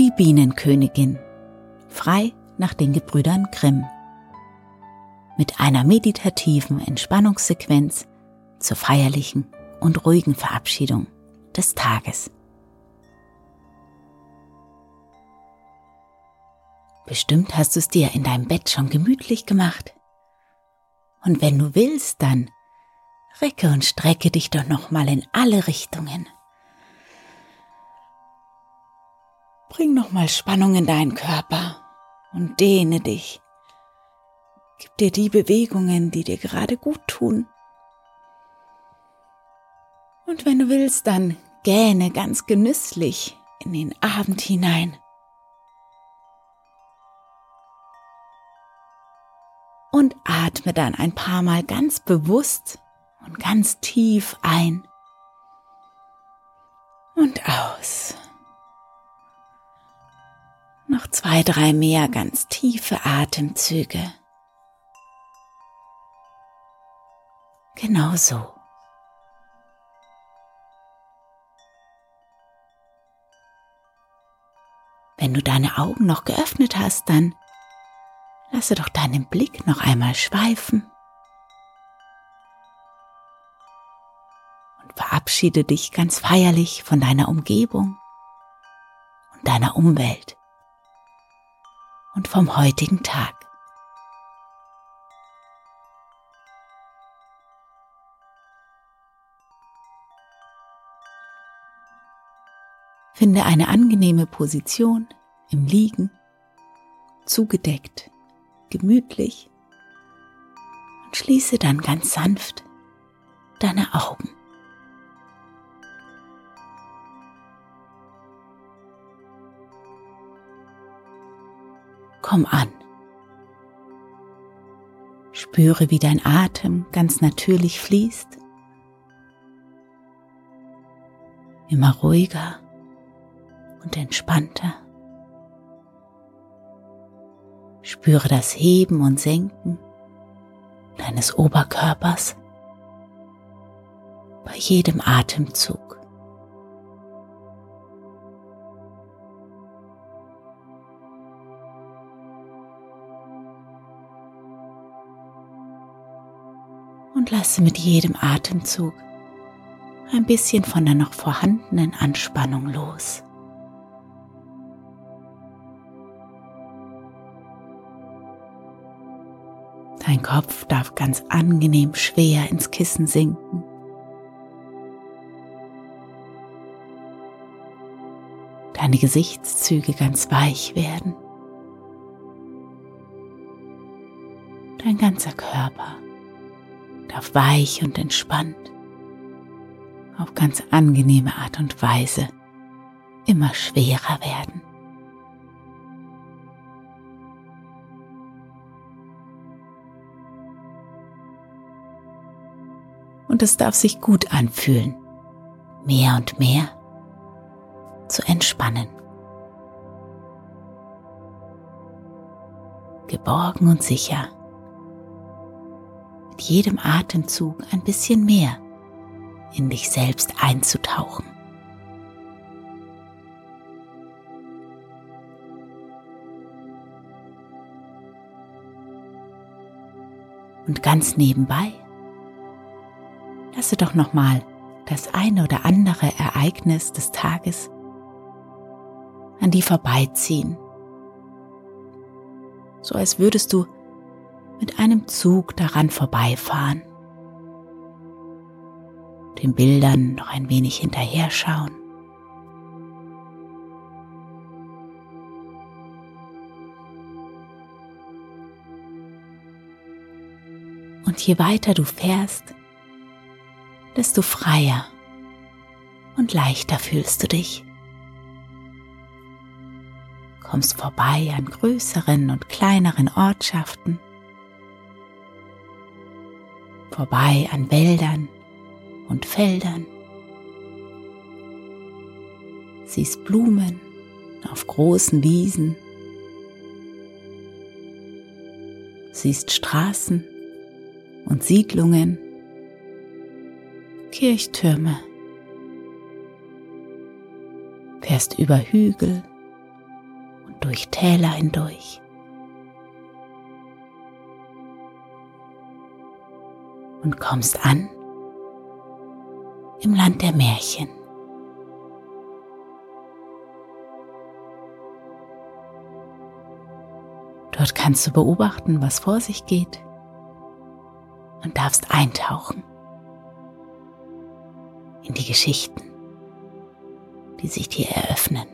Die Bienenkönigin. Frei nach den Gebrüdern Grimm. Mit einer meditativen Entspannungssequenz zur feierlichen und ruhigen Verabschiedung des Tages. Bestimmt hast du es dir in deinem Bett schon gemütlich gemacht. Und wenn du willst, dann recke und strecke dich doch noch mal in alle Richtungen. Bring noch mal Spannung in deinen Körper und dehne dich. Gib dir die Bewegungen, die dir gerade gut tun. Und wenn du willst, dann gähne ganz genüsslich in den Abend hinein. Und atme dann ein paar Mal ganz bewusst und ganz tief ein und aus. Noch zwei, drei mehr ganz tiefe Atemzüge. Genau so. Wenn du deine Augen noch geöffnet hast, dann lasse doch deinen Blick noch einmal schweifen und verabschiede dich ganz feierlich von deiner Umgebung und deiner Umwelt und vom heutigen Tag. Finde eine angenehme Position im Liegen, zugedeckt, gemütlich und schließe dann ganz sanft deine Augen. Komm an. Spüre, wie dein Atem ganz natürlich fließt. Immer ruhiger und entspannter. Spüre das Heben und Senken deines Oberkörpers bei jedem Atemzug. Und lasse mit jedem Atemzug ein bisschen von der noch vorhandenen Anspannung los. Dein Kopf darf ganz angenehm schwer ins Kissen sinken. Deine Gesichtszüge ganz weich werden. Dein ganzer Körper darf weich und entspannt auf ganz angenehme Art und Weise immer schwerer werden. Und es darf sich gut anfühlen, mehr und mehr zu entspannen. Geborgen und sicher. Jedem Atemzug ein bisschen mehr in dich selbst einzutauchen. Und ganz nebenbei lasse doch noch mal das eine oder andere Ereignis des Tages an die vorbeiziehen. So als würdest du mit einem Zug daran vorbeifahren, den Bildern noch ein wenig hinterher schauen. Und je weiter du fährst, desto freier und leichter fühlst du dich. Kommst vorbei an größeren und kleineren Ortschaften, vorbei an Wäldern und Feldern, siehst Blumen auf großen Wiesen, siehst Straßen und Siedlungen, Kirchtürme, fährst über Hügel und durch Täler hindurch. Und kommst an im Land der Märchen. Dort kannst du beobachten, was vor sich geht und darfst eintauchen in die Geschichten, die sich dir eröffnen.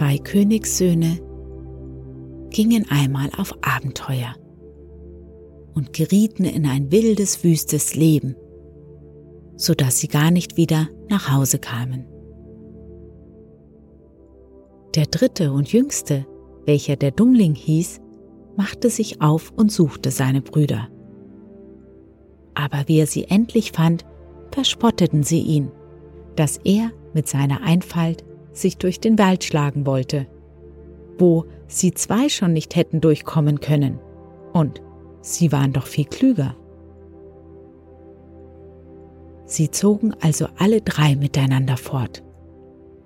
Zwei Königssöhne gingen einmal auf Abenteuer und gerieten in ein wildes, wüstes Leben so dass sie gar nicht wieder nach Hause kamen. Der dritte und jüngste, welcher der Dummling hieß, machte sich auf und suchte seine Brüder. Aber wie er sie endlich fand, verspotteten sie ihn, dass er mit seiner Einfalt sich durch den Wald schlagen wollte, wo sie zwei schon nicht hätten durchkommen können, und sie waren doch viel klüger. Sie zogen also alle drei miteinander fort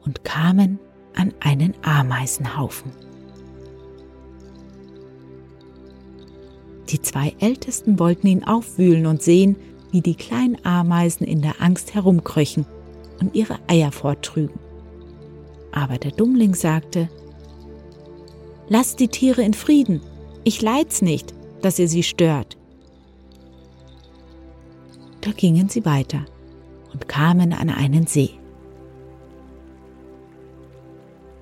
und kamen an einen Ameisenhaufen. Die zwei Ältesten wollten ihn aufwühlen und sehen, wie die kleinen Ameisen in der Angst herumkröchen und ihre Eier forttrügen. Aber der Dummling sagte, Lasst die Tiere in Frieden, ich leid's nicht, dass ihr sie stört. Da gingen sie weiter und kamen an einen See.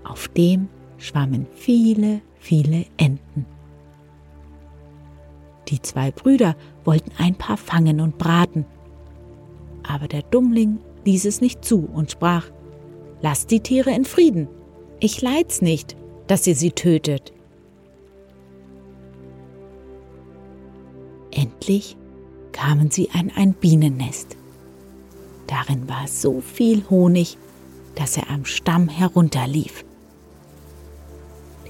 Auf dem schwammen viele, viele Enten. Die zwei Brüder wollten ein paar fangen und braten, aber der Dummling ließ es nicht zu und sprach, Lasst die Tiere in Frieden, ich leid's nicht, dass ihr sie tötet. Endlich kamen sie an ein Bienennest. Darin war so viel Honig, dass er am Stamm herunterlief.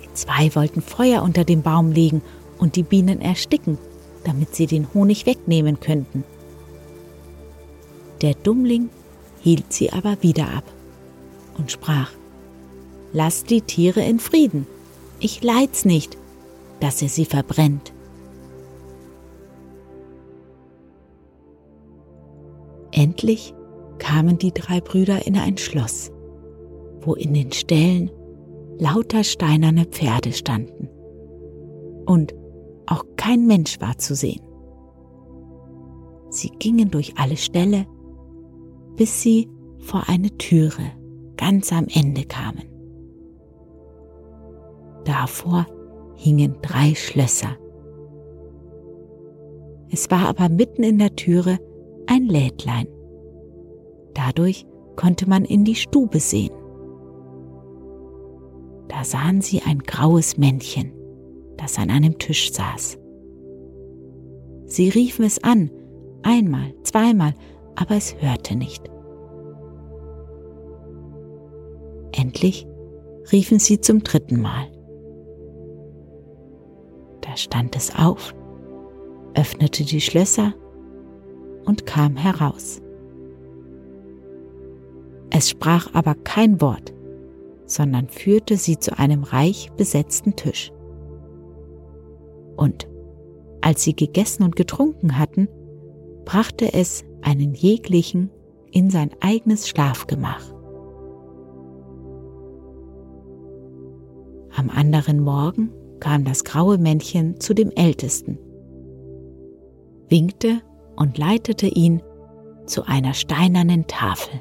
Die zwei wollten Feuer unter dem Baum legen und die Bienen ersticken, damit sie den Honig wegnehmen könnten. Der Dummling hielt sie aber wieder ab und sprach, Lasst die Tiere in Frieden, ich leid's nicht, dass ihr sie verbrennt. Endlich kamen die drei Brüder in ein Schloss, wo in den Ställen lauter steinerne Pferde standen. Und auch kein Mensch war zu sehen. Sie gingen durch alle Ställe, bis sie vor eine Türe ganz am Ende kamen. Davor hingen drei Schlösser. Es war aber mitten in der Türe ein Lädlein Dadurch konnte man in die Stube sehen. Da sahen sie ein graues Männchen, das an einem Tisch saß. Sie riefen es an, einmal, zweimal, aber es hörte nicht. Endlich riefen sie zum dritten Mal. Da stand es auf, öffnete die Schlösser und kam heraus. Es sprach aber kein Wort, sondern führte sie zu einem reich besetzten Tisch. Und als sie gegessen und getrunken hatten, brachte es einen jeglichen in sein eigenes Schlafgemach. Am anderen Morgen kam das graue Männchen zu dem Ältesten, winkte und leitete ihn zu einer steinernen Tafel.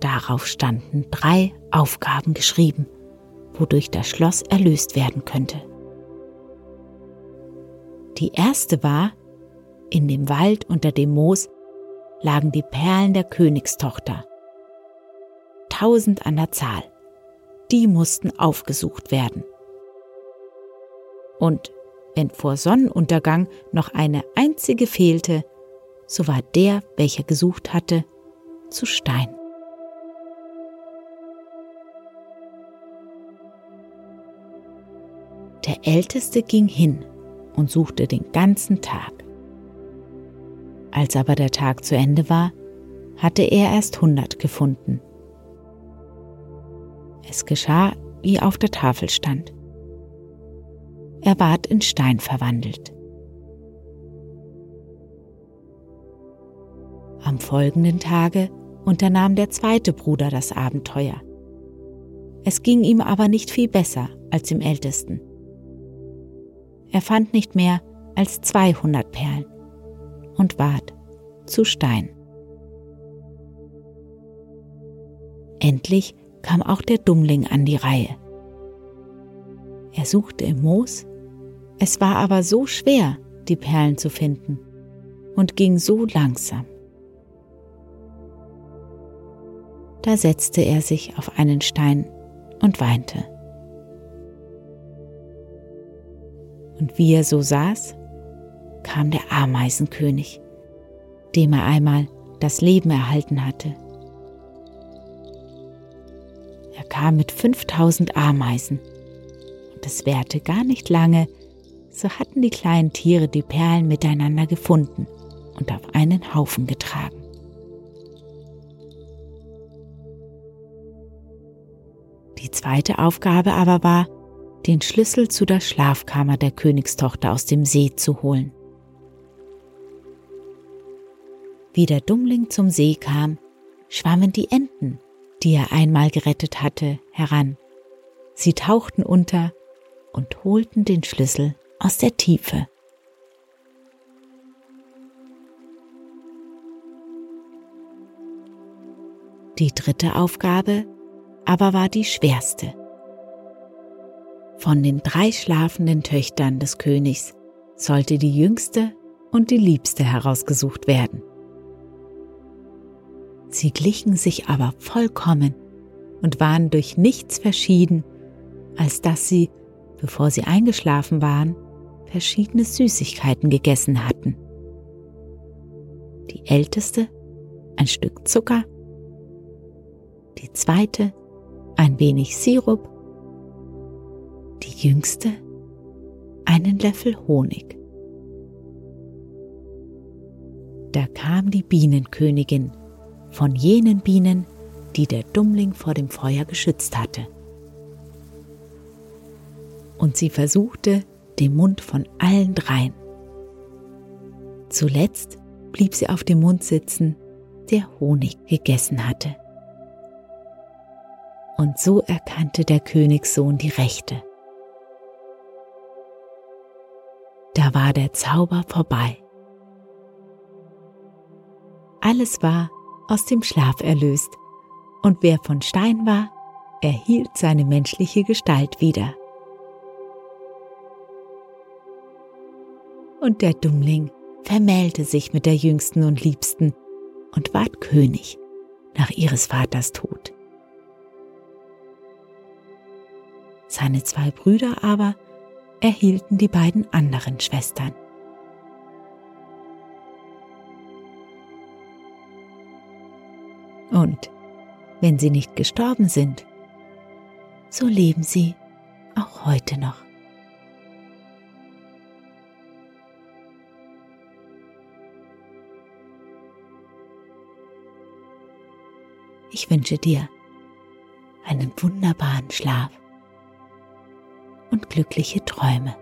Darauf standen drei Aufgaben geschrieben, wodurch das Schloss erlöst werden könnte. Die erste war, in dem Wald unter dem Moos lagen die Perlen der Königstochter. Tausend an der Zahl. Die mussten aufgesucht werden. Und wenn vor Sonnenuntergang noch eine einzige fehlte, so war der, welcher gesucht hatte, zu Stein. Der Älteste ging hin und suchte den ganzen Tag. Als aber der Tag zu Ende war, hatte er erst hundert gefunden. Es geschah, wie auf der Tafel stand. Er ward in Stein verwandelt. Am folgenden Tage unternahm der zweite Bruder das Abenteuer. Es ging ihm aber nicht viel besser als dem ältesten. Er fand nicht mehr als 200 Perlen und ward zu Stein. Endlich kam auch der Dummling an die Reihe. Er suchte im Moos, es war aber so schwer, die Perlen zu finden und ging so langsam. Da setzte er sich auf einen Stein und weinte. Und wie er so saß, kam der Ameisenkönig, dem er einmal das Leben erhalten hatte. Kam mit 5000 Ameisen und es währte gar nicht lange, so hatten die kleinen Tiere die Perlen miteinander gefunden und auf einen Haufen getragen. Die zweite Aufgabe aber war, den Schlüssel zu der Schlafkammer der Königstochter aus dem See zu holen. Wie der Dummling zum See kam, schwammen die Enten, die er einmal gerettet hatte, heran. Sie tauchten unter und holten den Schlüssel aus der Tiefe. Die dritte Aufgabe aber war die schwerste. Von den drei schlafenden Töchtern des Königs sollte die jüngste und die liebste herausgesucht werden. Sie glichen sich aber vollkommen und waren durch nichts verschieden, als dass sie, bevor sie eingeschlafen waren, verschiedene Süßigkeiten gegessen hatten. Die älteste ein Stück Zucker, die zweite ein wenig Sirup, die jüngste einen Löffel Honig. Da kam die Bienenkönigin von jenen Bienen, die der Dummling vor dem Feuer geschützt hatte. Und sie versuchte den Mund von allen dreien. Zuletzt blieb sie auf dem Mund sitzen, der Honig gegessen hatte. Und so erkannte der Königssohn die Rechte. Da war der Zauber vorbei. Alles war aus dem Schlaf erlöst, und wer von Stein war, erhielt seine menschliche Gestalt wieder. Und der Dummling vermählte sich mit der jüngsten und liebsten und ward König nach ihres Vaters Tod. Seine zwei Brüder aber erhielten die beiden anderen Schwestern. Und wenn sie nicht gestorben sind, so leben sie auch heute noch. Ich wünsche dir einen wunderbaren Schlaf und glückliche Träume.